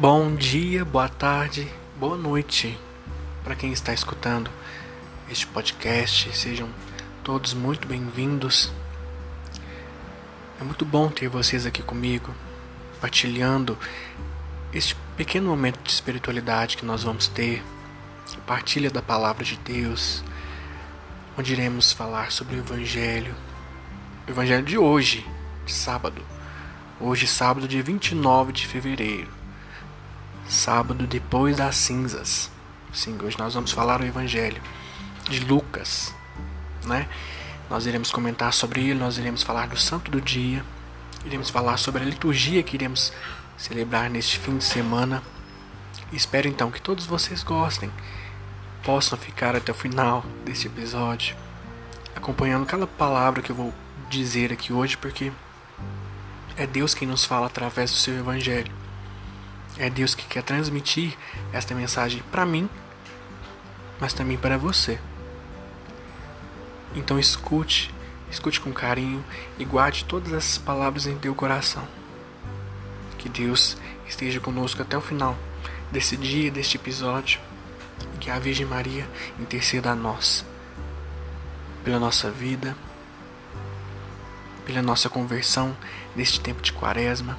Bom dia, boa tarde, boa noite para quem está escutando este podcast. Sejam todos muito bem-vindos. É muito bom ter vocês aqui comigo, partilhando este pequeno momento de espiritualidade que nós vamos ter, partilha da palavra de Deus, onde iremos falar sobre o Evangelho, o Evangelho de hoje, de sábado. Hoje, sábado, dia 29 de fevereiro, sábado depois das cinzas. Sim, hoje nós vamos falar o Evangelho de Lucas, né? Nós iremos comentar sobre ele, nós iremos falar do santo do dia, iremos falar sobre a liturgia que iremos celebrar neste fim de semana. Espero então que todos vocês gostem, possam ficar até o final deste episódio, acompanhando cada palavra que eu vou dizer aqui hoje, porque é Deus quem nos fala através do seu evangelho. É Deus que quer transmitir esta mensagem para mim, mas também para você. Então escute, escute com carinho e guarde todas essas palavras em teu coração. Que Deus esteja conosco até o final desse dia, deste episódio, e que a Virgem Maria interceda a nós, pela nossa vida, pela nossa conversão neste tempo de quaresma.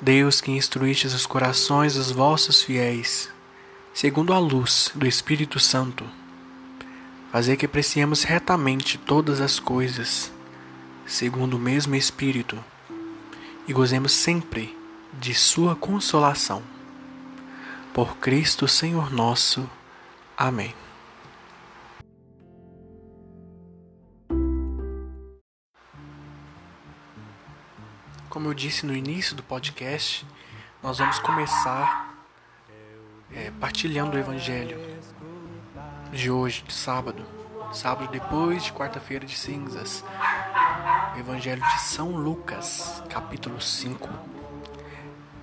Deus que instruístes os corações dos vossos fiéis, segundo a luz do Espírito Santo, fazer que apreciemos retamente todas as coisas, segundo o mesmo Espírito e gozemos sempre de Sua consolação. Por Cristo Senhor nosso. Amém. Como eu disse no início do podcast, nós vamos começar é, partilhando o Evangelho de hoje, de sábado. Sábado depois de quarta-feira de cinzas. Evangelho de São Lucas, capítulo 5,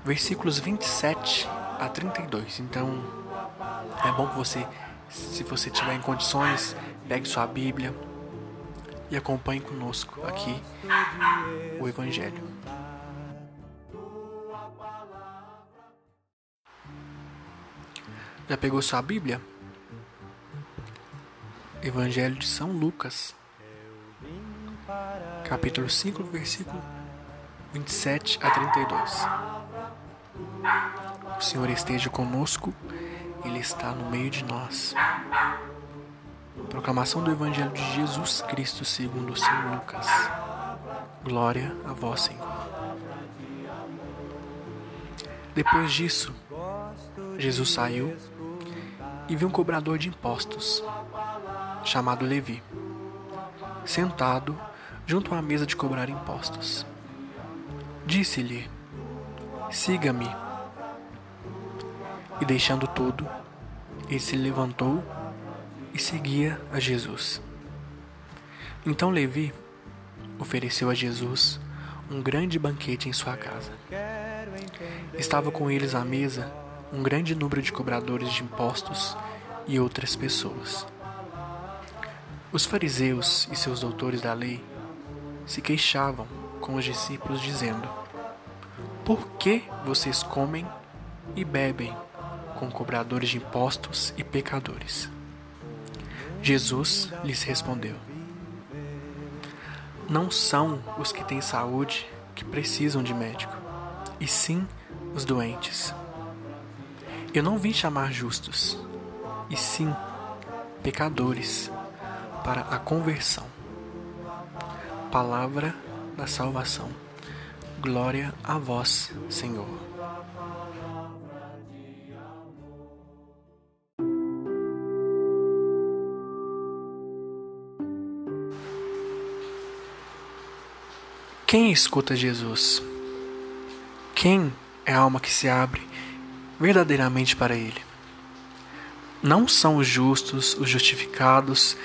versículos 27 a 32. Então, é bom que você, se você tiver em condições, pegue sua Bíblia e acompanhe conosco aqui o Evangelho. Já pegou sua Bíblia? Evangelho de São Lucas, capítulo 5, versículo 27 a 32. O Senhor esteja conosco, Ele está no meio de nós. Proclamação do Evangelho de Jesus Cristo segundo São Lucas. Glória a vós, Senhor. Depois disso, Jesus saiu e viu um cobrador de impostos, chamado Levi, sentado junto à mesa de cobrar impostos. Disse-lhe: Siga-me. E deixando tudo, ele se levantou e seguia a Jesus. Então Levi ofereceu a Jesus um grande banquete em sua casa. Estava com eles à mesa um grande número de cobradores de impostos e outras pessoas. Os fariseus e seus doutores da lei se queixavam com os discípulos, dizendo: Por que vocês comem e bebem com cobradores de impostos e pecadores? Jesus lhes respondeu: Não são os que têm saúde que precisam de médico, e sim os doentes. Eu não vim chamar justos, e sim pecadores para a conversão. Palavra da salvação. Glória a vós, Senhor. Quem escuta Jesus? Quem é a alma que se abre? Verdadeiramente para Ele? Não são os justos, os justificados,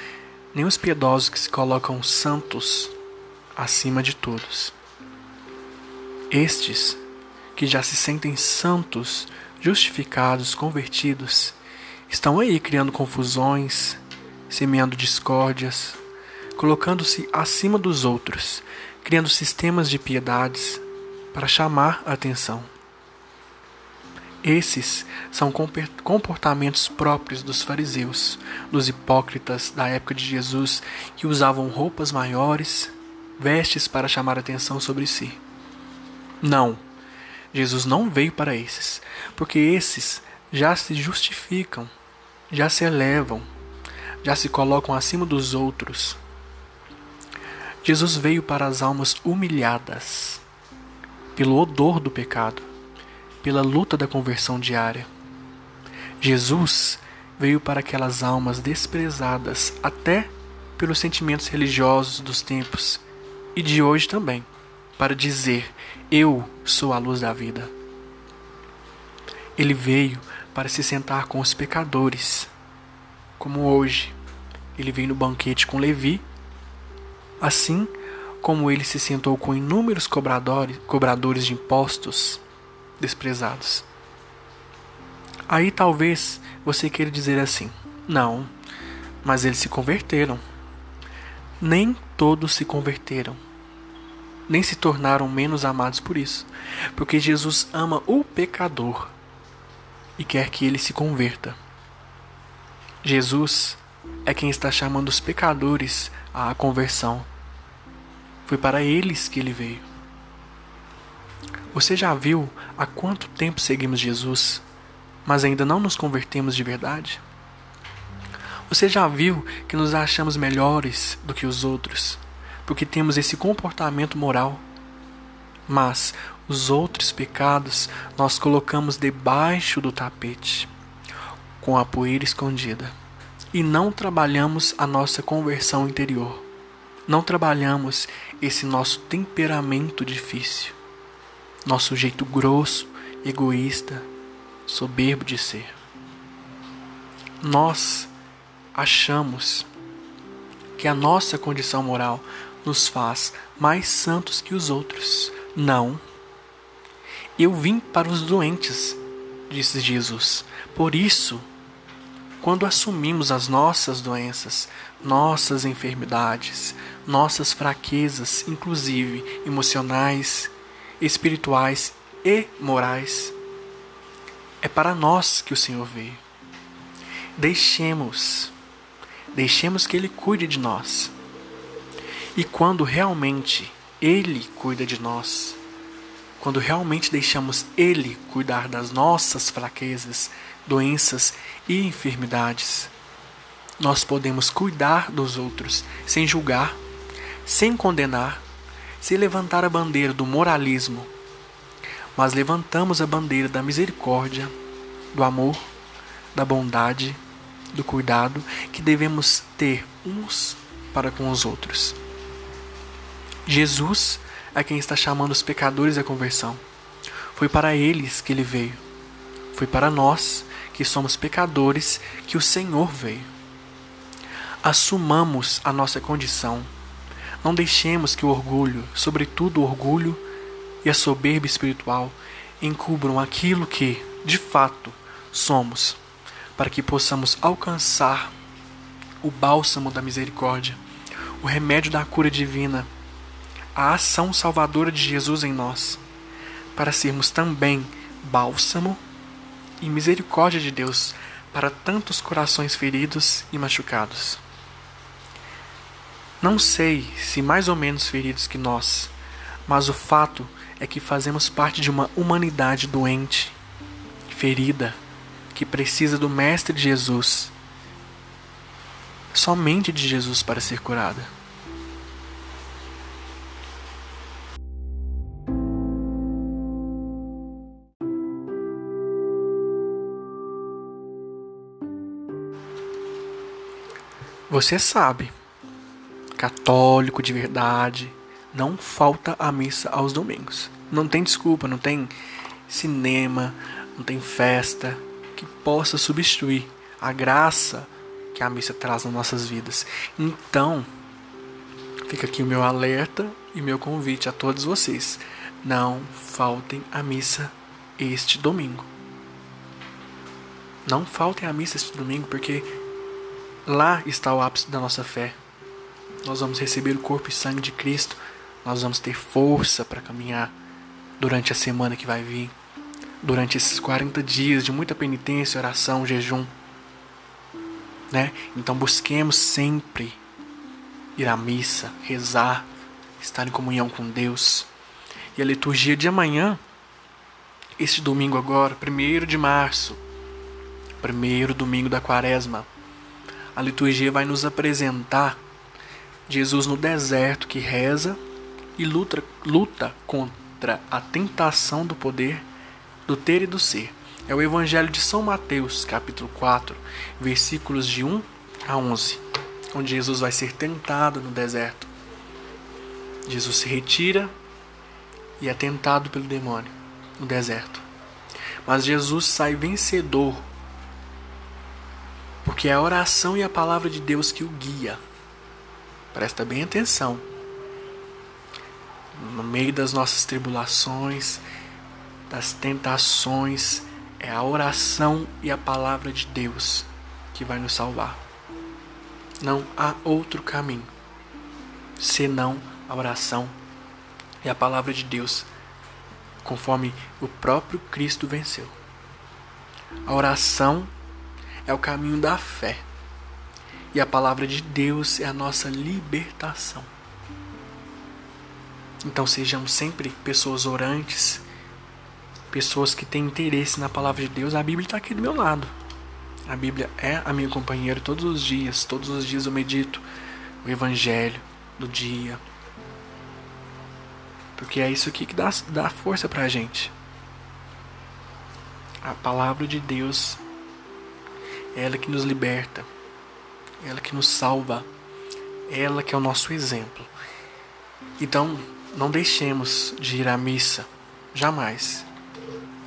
nem os piedosos que se colocam santos acima de todos. Estes, que já se sentem santos, justificados, convertidos, estão aí criando confusões, semeando discórdias, colocando-se acima dos outros, criando sistemas de piedades para chamar a atenção. Esses são comportamentos próprios dos fariseus, dos hipócritas da época de Jesus, que usavam roupas maiores, vestes para chamar atenção sobre si. Não, Jesus não veio para esses, porque esses já se justificam, já se elevam, já se colocam acima dos outros. Jesus veio para as almas humilhadas pelo odor do pecado pela luta da conversão diária. Jesus veio para aquelas almas desprezadas até pelos sentimentos religiosos dos tempos e de hoje também, para dizer: Eu sou a luz da vida. Ele veio para se sentar com os pecadores, como hoje ele veio no banquete com Levi, assim como ele se sentou com inúmeros cobradores, cobradores de impostos desprezados. Aí talvez você queira dizer assim: não, mas eles se converteram. Nem todos se converteram, nem se tornaram menos amados por isso, porque Jesus ama o pecador e quer que ele se converta. Jesus é quem está chamando os pecadores à conversão. Foi para eles que ele veio. Você já viu há quanto tempo seguimos Jesus, mas ainda não nos convertemos de verdade? Você já viu que nos achamos melhores do que os outros, porque temos esse comportamento moral? Mas os outros pecados nós colocamos debaixo do tapete, com a poeira escondida, e não trabalhamos a nossa conversão interior. Não trabalhamos esse nosso temperamento difícil nosso jeito grosso, egoísta, soberbo de ser. Nós achamos que a nossa condição moral nos faz mais santos que os outros. Não. Eu vim para os doentes, disse Jesus. Por isso, quando assumimos as nossas doenças, nossas enfermidades, nossas fraquezas, inclusive emocionais, espirituais e morais. É para nós que o Senhor veio. Deixemos, deixemos que Ele cuide de nós. E quando realmente Ele cuida de nós, quando realmente deixamos Ele cuidar das nossas fraquezas, doenças e enfermidades, nós podemos cuidar dos outros sem julgar, sem condenar se levantar a bandeira do moralismo, mas levantamos a bandeira da misericórdia, do amor, da bondade, do cuidado que devemos ter uns para com os outros. Jesus é quem está chamando os pecadores à conversão. Foi para eles que ele veio. Foi para nós, que somos pecadores, que o Senhor veio. Assumamos a nossa condição não deixemos que o orgulho, sobretudo o orgulho e a soberba espiritual, encubram aquilo que, de fato, somos, para que possamos alcançar o bálsamo da misericórdia, o remédio da cura divina, a ação salvadora de Jesus em nós, para sermos também bálsamo e misericórdia de Deus para tantos corações feridos e machucados. Não sei se mais ou menos feridos que nós, mas o fato é que fazemos parte de uma humanidade doente, ferida, que precisa do Mestre Jesus, somente de Jesus para ser curada. Você sabe católico de verdade, não falta a missa aos domingos. Não tem desculpa, não tem cinema, não tem festa que possa substituir a graça que a missa traz nas nossas vidas. Então, fica aqui o meu alerta e meu convite a todos vocês. Não faltem a missa este domingo. Não faltem a missa este domingo, porque lá está o ápice da nossa fé. Nós vamos receber o corpo e sangue de Cristo. Nós vamos ter força para caminhar durante a semana que vai vir. Durante esses 40 dias de muita penitência, oração, jejum. Né? Então busquemos sempre ir à missa, rezar, estar em comunhão com Deus. E a liturgia de amanhã, este domingo agora, 1 de março, primeiro domingo da quaresma, a liturgia vai nos apresentar Jesus no deserto que reza e luta, luta contra a tentação do poder, do ter e do ser. É o Evangelho de São Mateus, capítulo 4, versículos de 1 a 11, onde Jesus vai ser tentado no deserto. Jesus se retira e é tentado pelo demônio no deserto. Mas Jesus sai vencedor, porque é a oração e a palavra de Deus que o guia. Presta bem atenção. No meio das nossas tribulações, das tentações, é a oração e a palavra de Deus que vai nos salvar. Não há outro caminho senão a oração e a palavra de Deus, conforme o próprio Cristo venceu. A oração é o caminho da fé. E a palavra de Deus é a nossa libertação. Então sejamos sempre pessoas orantes, pessoas que têm interesse na palavra de Deus. A Bíblia está aqui do meu lado. A Bíblia é a minha companheira todos os dias. Todos os dias eu medito o Evangelho do dia. Porque é isso aqui que dá, dá força para a gente. A palavra de Deus é ela que nos liberta ela que nos salva, ela que é o nosso exemplo. Então, não deixemos de ir à missa, jamais.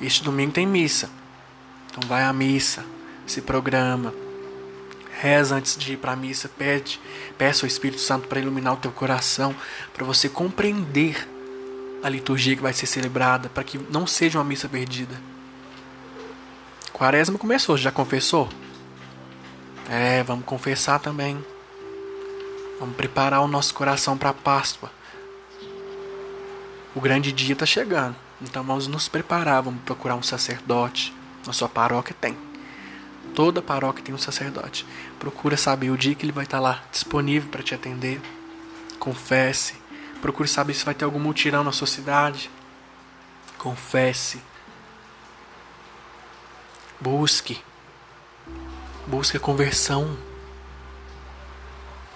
Este domingo tem missa, então vai à missa, se programa, reza antes de ir para a missa, pede, peça ao Espírito Santo para iluminar o teu coração, para você compreender a liturgia que vai ser celebrada, para que não seja uma missa perdida. Quaresma começou, já confessou? É, vamos confessar também. Vamos preparar o nosso coração para a Páscoa. O grande dia está chegando. Então vamos nos preparar, vamos procurar um sacerdote. Na sua paróquia tem. Toda paróquia tem um sacerdote. Procura saber o dia que ele vai estar tá lá disponível para te atender. Confesse. Procure saber se vai ter algum mutirão na sua cidade. Confesse. Busque. Busque a conversão.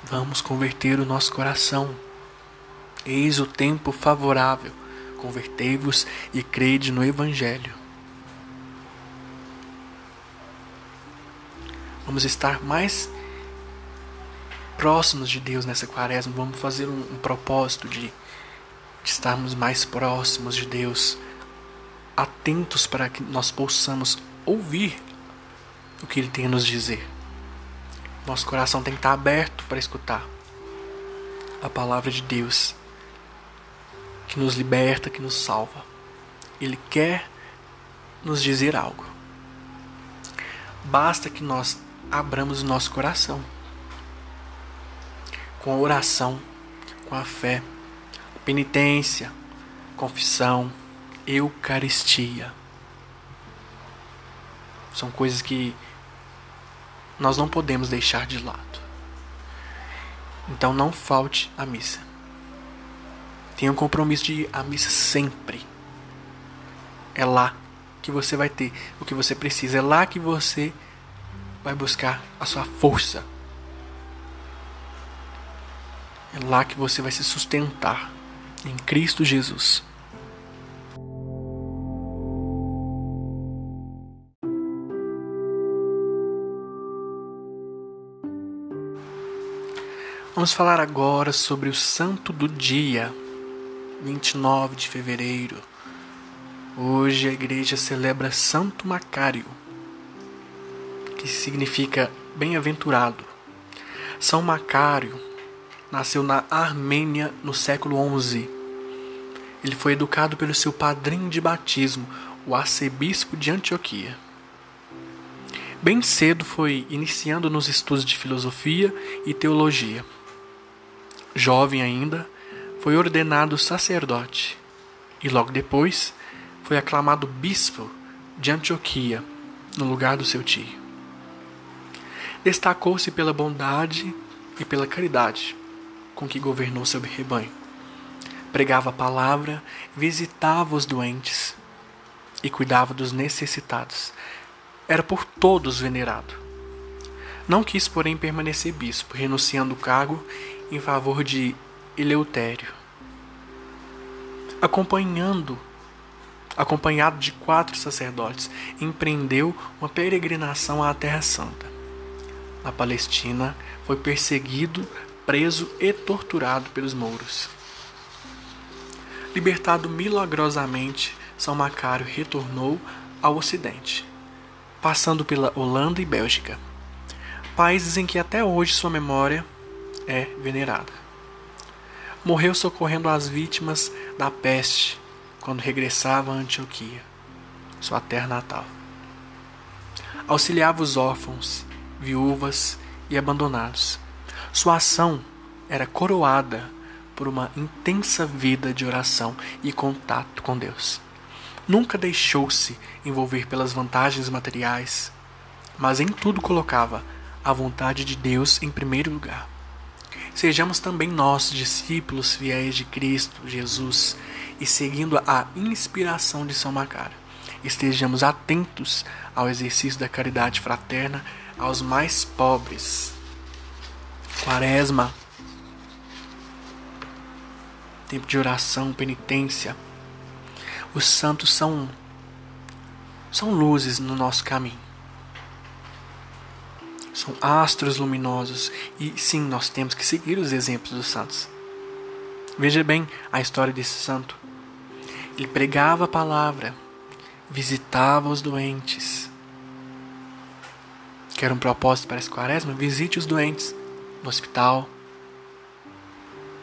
Vamos converter o nosso coração. Eis o tempo favorável. Convertei-vos e crede no Evangelho. Vamos estar mais próximos de Deus nessa quaresma. Vamos fazer um, um propósito de, de estarmos mais próximos de Deus, atentos para que nós possamos ouvir o que Ele tem a nos dizer. Nosso coração tem que estar aberto para escutar a palavra de Deus, que nos liberta, que nos salva. Ele quer nos dizer algo. Basta que nós abramos o nosso coração com a oração, com a fé, penitência, confissão, Eucaristia. São coisas que nós não podemos deixar de lado. Então não falte a missa. Tenha um compromisso de ir à missa sempre. É lá que você vai ter o que você precisa. É lá que você vai buscar a sua força. É lá que você vai se sustentar em Cristo Jesus. Vamos falar agora sobre o santo do dia. 29 de fevereiro. Hoje a igreja celebra Santo Macário, que significa bem-aventurado. São Macário nasceu na Armênia no século XI. Ele foi educado pelo seu padrinho de batismo, o arcebispo de Antioquia. Bem cedo foi iniciando nos estudos de filosofia e teologia. Jovem ainda, foi ordenado sacerdote e logo depois foi aclamado bispo de Antioquia, no lugar do seu tio. Destacou-se pela bondade e pela caridade com que governou seu rebanho. Pregava a palavra, visitava os doentes e cuidava dos necessitados, era por todos venerado. Não quis, porém, permanecer bispo, renunciando o cargo em favor de Eleutério. Acompanhando, acompanhado de quatro sacerdotes, empreendeu uma peregrinação à Terra Santa. Na Palestina, foi perseguido, preso e torturado pelos mouros. Libertado milagrosamente, São Macário retornou ao Ocidente passando pela Holanda e Bélgica, países em que até hoje sua memória é venerada. Morreu socorrendo as vítimas da peste quando regressava a Antioquia, sua terra natal. Auxiliava os órfãos, viúvas e abandonados. Sua ação era coroada por uma intensa vida de oração e contato com Deus. Nunca deixou-se envolver pelas vantagens materiais, mas em tudo colocava a vontade de Deus em primeiro lugar. Sejamos também nós, discípulos fiéis de Cristo Jesus, e seguindo a inspiração de São Macário, estejamos atentos ao exercício da caridade fraterna aos mais pobres. Quaresma, tempo de oração, penitência, os santos são são luzes no nosso caminho. São astros luminosos e sim, nós temos que seguir os exemplos dos santos. Veja bem a história desse santo. Ele pregava a palavra, visitava os doentes. Quer um propósito para esse quaresma? Visite os doentes no hospital,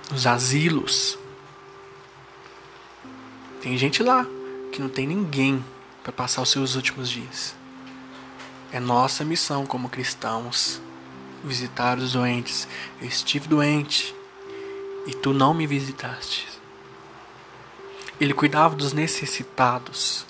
nos asilos, tem gente lá que não tem ninguém para passar os seus últimos dias. É nossa missão como cristãos visitar os doentes. Eu estive doente e tu não me visitaste. Ele cuidava dos necessitados.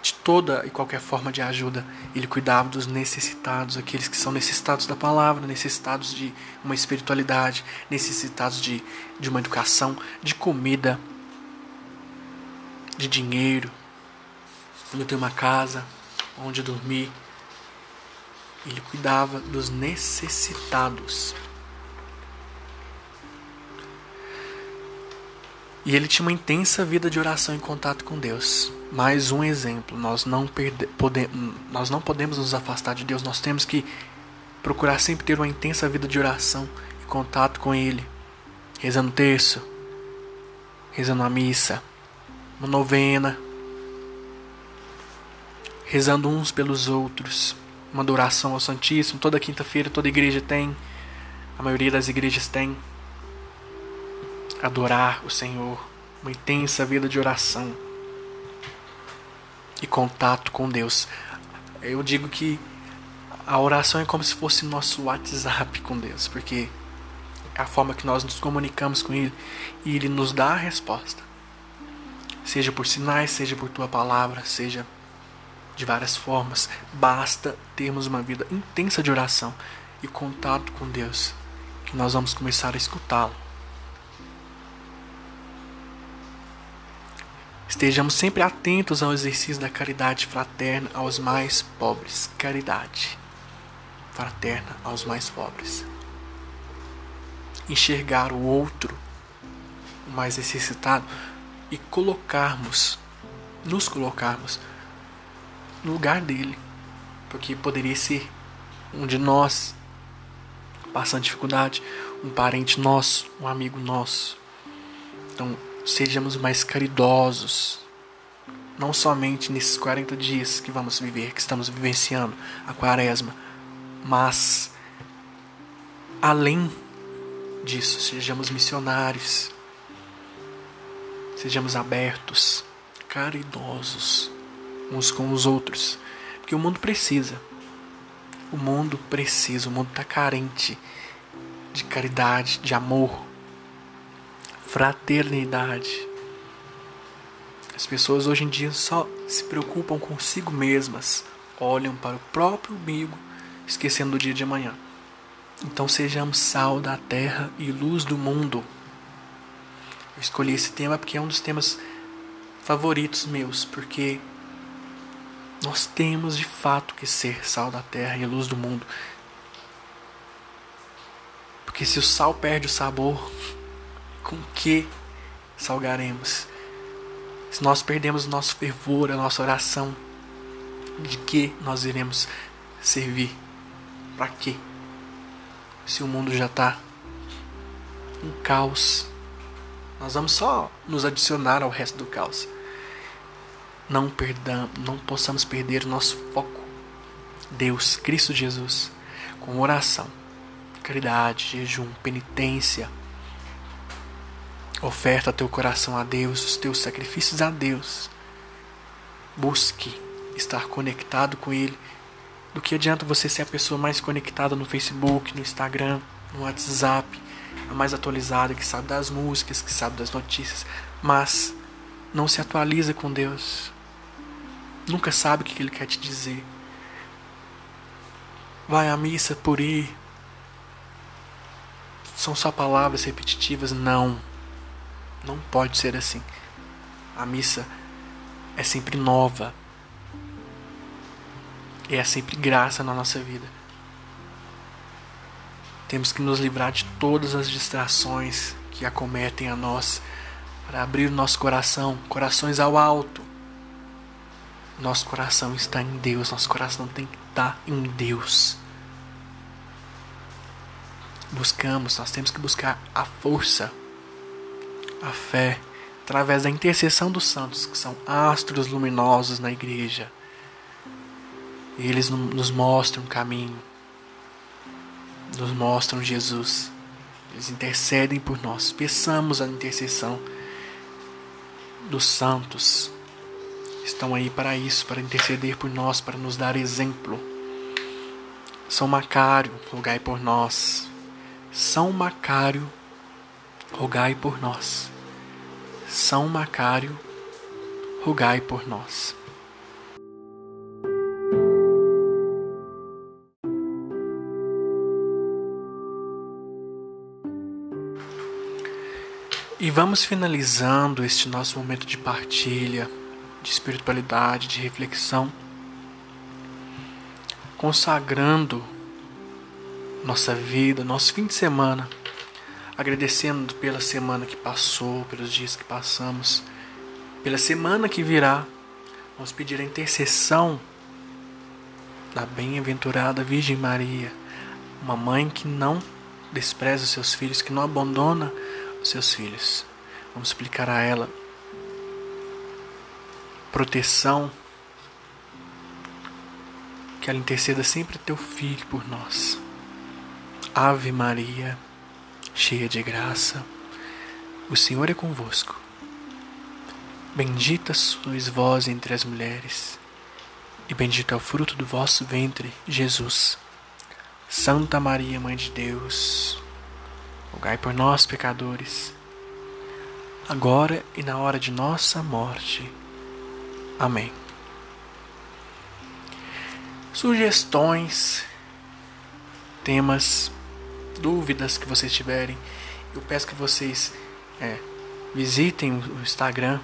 De toda e qualquer forma de ajuda, ele cuidava dos necessitados, aqueles que são necessitados da palavra, necessitados de uma espiritualidade, necessitados de, de uma educação, de comida, de dinheiro, não ter uma casa onde dormir. Ele cuidava dos necessitados. E ele tinha uma intensa vida de oração em contato com Deus. Mais um exemplo, nós não, perde, pode, nós não podemos nos afastar de Deus, nós temos que procurar sempre ter uma intensa vida de oração e contato com Ele, rezando terço, rezando a missa, uma novena, rezando uns pelos outros, uma adoração ao Santíssimo. Toda quinta-feira toda igreja tem, a maioria das igrejas tem. Adorar o Senhor, uma intensa vida de oração e contato com Deus. Eu digo que a oração é como se fosse nosso WhatsApp com Deus, porque é a forma que nós nos comunicamos com Ele e Ele nos dá a resposta seja por sinais, seja por tua palavra, seja de várias formas. Basta termos uma vida intensa de oração e contato com Deus, que nós vamos começar a escutá-lo. Estejamos sempre atentos ao exercício da caridade fraterna aos mais pobres. Caridade fraterna aos mais pobres. Enxergar o outro, o mais necessitado, e colocarmos, nos colocarmos no lugar dele, porque poderia ser um de nós passando dificuldade, um parente nosso, um amigo nosso. Então, sejamos mais caridosos. Não somente nesses 40 dias que vamos viver, que estamos vivenciando a quaresma, mas além disso, sejamos missionários. Sejamos abertos, caridosos uns com os outros, porque o mundo precisa. O mundo precisa, o mundo está carente de caridade, de amor, fraternidade. As pessoas hoje em dia só se preocupam consigo mesmas, olham para o próprio umbigo, esquecendo do dia de amanhã. Então sejamos sal da terra e luz do mundo. Eu escolhi esse tema porque é um dos temas favoritos meus, porque nós temos de fato que ser sal da terra e luz do mundo. Porque se o sal perde o sabor, com que salgaremos? Se nós perdemos o nosso fervor, a nossa oração, de que nós iremos servir? Para quê? Se o mundo já está um caos, nós vamos só nos adicionar ao resto do caos não perdamos, não possamos perder o nosso foco. Deus, Cristo Jesus, com oração, caridade, jejum, penitência. Oferta teu coração a Deus, os teus sacrifícios a Deus. Busque estar conectado com Ele. Do que adianta você ser a pessoa mais conectada no Facebook, no Instagram, no WhatsApp, a mais atualizada, que sabe das músicas, que sabe das notícias, mas não se atualiza com Deus. Nunca sabe o que ele quer te dizer. Vai à missa por ir. São só palavras repetitivas? Não. Não pode ser assim. A missa é sempre nova. E é sempre graça na nossa vida. Temos que nos livrar de todas as distrações que acometem a nós para abrir o nosso coração, corações ao alto nosso coração está em Deus, nosso coração tem que estar em Deus. Buscamos, nós temos que buscar a força, a fé, através da intercessão dos santos, que são astros luminosos na igreja. Eles nos mostram o caminho, nos mostram Jesus. Eles intercedem por nós. Peçamos a intercessão dos santos, estão aí para isso, para interceder por nós, para nos dar exemplo. São Macário, rogai por nós. São Macário, rogai por nós. São Macário, rogai por nós. E vamos finalizando este nosso momento de partilha de espiritualidade, de reflexão, consagrando nossa vida, nosso fim de semana, agradecendo pela semana que passou, pelos dias que passamos, pela semana que virá. Vamos pedir a intercessão da bem-aventurada Virgem Maria, uma mãe que não despreza os seus filhos, que não abandona os seus filhos. Vamos explicar a ela proteção. Que ela interceda sempre teu filho por nós. Ave Maria, cheia de graça, o Senhor é convosco. Bendita sois vós entre as mulheres, e bendito é o fruto do vosso ventre, Jesus. Santa Maria, Mãe de Deus, rogai por nós, pecadores, agora e na hora de nossa morte. Amém. Sugestões, temas, dúvidas que vocês tiverem, eu peço que vocês é, visitem o Instagram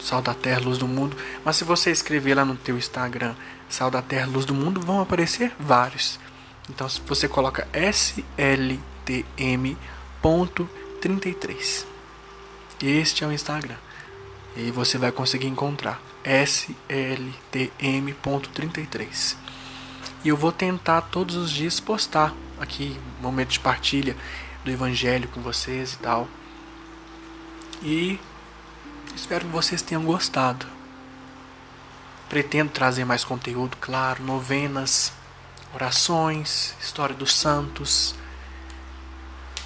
Sal da Terra Luz do Mundo. Mas se você escrever lá no teu Instagram Sal da Terra Luz do Mundo, vão aparecer vários. Então se você coloca sltm.33. Este é o Instagram. E você vai conseguir encontrar sltm.33. E eu vou tentar todos os dias postar aqui momento de partilha do evangelho com vocês e tal. E espero que vocês tenham gostado. Pretendo trazer mais conteúdo, claro, novenas, orações, história dos santos.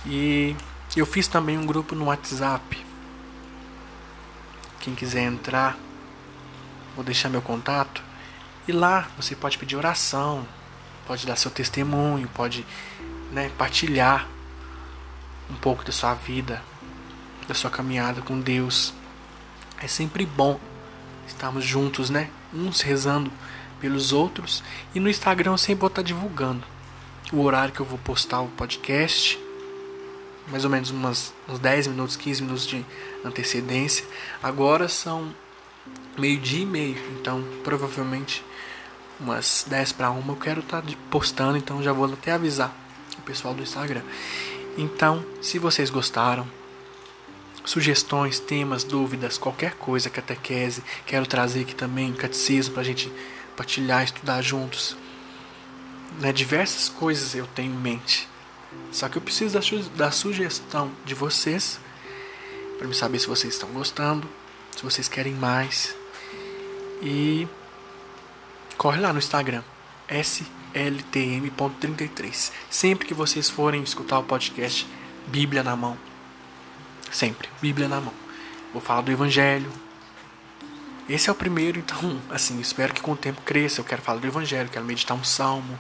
E eu fiz também um grupo no WhatsApp. Quem quiser entrar, vou deixar meu contato. E lá você pode pedir oração, pode dar seu testemunho, pode né, partilhar um pouco da sua vida, da sua caminhada com Deus. É sempre bom estarmos juntos, né? Uns rezando pelos outros. E no Instagram eu sempre vou estar divulgando o horário que eu vou postar o podcast. Mais ou menos umas, uns 10 minutos, 15 minutos de antecedência. Agora são meio-dia e meio. Então provavelmente umas 10 para uma eu quero estar postando. Então já vou até avisar o pessoal do Instagram. Então, se vocês gostaram, sugestões, temas, dúvidas, qualquer coisa, catequese, quero trazer aqui também catecismo para a gente partilhar, estudar juntos. Né, diversas coisas eu tenho em mente. Só que eu preciso da, su da sugestão de vocês para me saber se vocês estão gostando, se vocês querem mais. E corre lá no Instagram, sltm.33. Sempre que vocês forem escutar o podcast, Bíblia na mão. Sempre, Bíblia na mão. Vou falar do Evangelho. Esse é o primeiro, então, assim, espero que com o tempo cresça. Eu quero falar do Evangelho, quero meditar um salmo.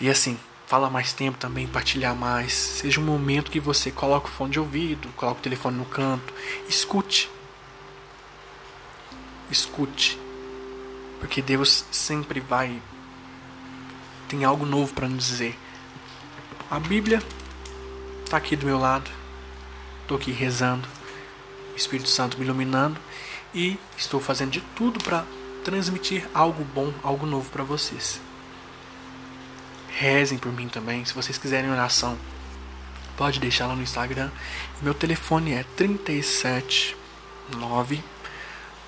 E assim, fala mais tempo também, partilhar mais. Seja um momento que você coloca o fone de ouvido, coloca o telefone no canto, escute. Escute. Porque Deus sempre vai tem algo novo para nos dizer. A Bíblia está aqui do meu lado. Estou aqui rezando, o Espírito Santo me iluminando e estou fazendo de tudo para transmitir algo bom, algo novo para vocês. Rezem por mim também. Se vocês quiserem oração, pode deixar lá no Instagram. Meu telefone é 379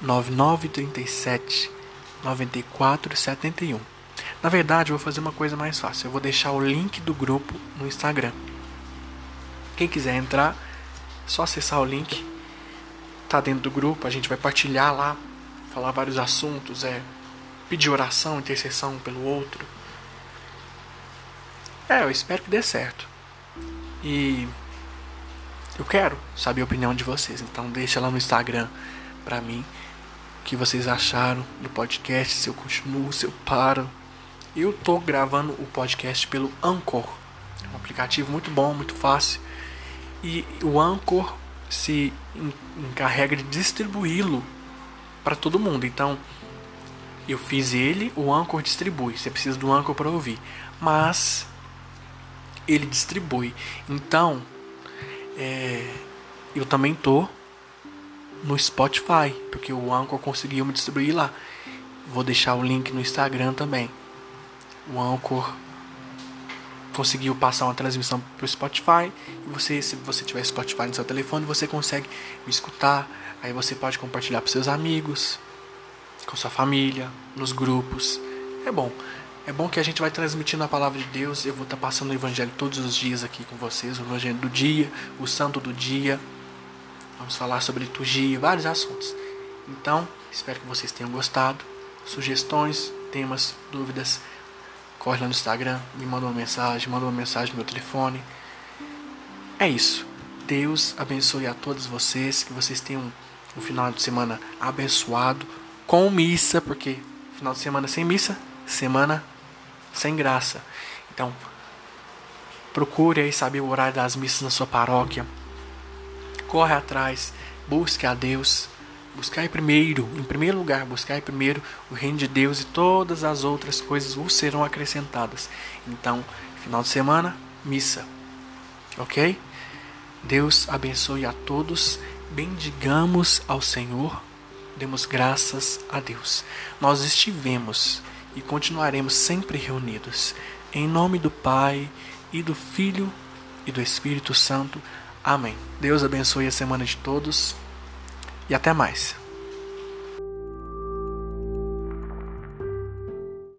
9937 9471. Na verdade, eu vou fazer uma coisa mais fácil. Eu vou deixar o link do grupo no Instagram. Quem quiser entrar, só acessar o link. Tá dentro do grupo, a gente vai partilhar lá, falar vários assuntos, é pedir oração, intercessão pelo outro. É, eu espero que dê certo. E eu quero saber a opinião de vocês, então deixa lá no Instagram pra mim o que vocês acharam do podcast, se eu continuo, se eu paro. Eu tô gravando o podcast pelo Anchor. É um aplicativo muito bom, muito fácil. E o Anchor se encarrega de distribuí-lo para todo mundo. Então, eu fiz ele, o Anchor distribui. Você precisa do Anchor para ouvir. Mas ele distribui. Então, é, eu também tô no Spotify, porque o Anchor conseguiu me distribuir lá. Vou deixar o link no Instagram também o Anchor conseguiu passar uma transmissão para o Spotify e você, se você tiver Spotify no seu telefone, você consegue me escutar. Aí você pode compartilhar para seus amigos, com sua família, nos grupos. É bom. É bom que a gente vai transmitindo a palavra de Deus. Eu vou estar passando o evangelho todos os dias aqui com vocês, o evangelho do dia, o santo do dia. Vamos falar sobre liturgia, vários assuntos. Então, espero que vocês tenham gostado. Sugestões, temas, dúvidas, corre lá no Instagram, me manda uma mensagem, manda uma mensagem no meu telefone. É isso. Deus abençoe a todos vocês, que vocês tenham um final de semana abençoado, com missa, porque final de semana sem missa, semana sem graça. Então, procure aí saber o horário das missas na sua paróquia. Corre atrás, busque a Deus Buscai primeiro, em primeiro lugar, buscai primeiro o reino de Deus e todas as outras coisas vos serão acrescentadas. Então, final de semana, missa. Ok? Deus abençoe a todos. Bendigamos ao Senhor. Demos graças a Deus. Nós estivemos e continuaremos sempre reunidos. Em nome do Pai e do Filho e do Espírito Santo. Amém. Deus abençoe a semana de todos e até mais.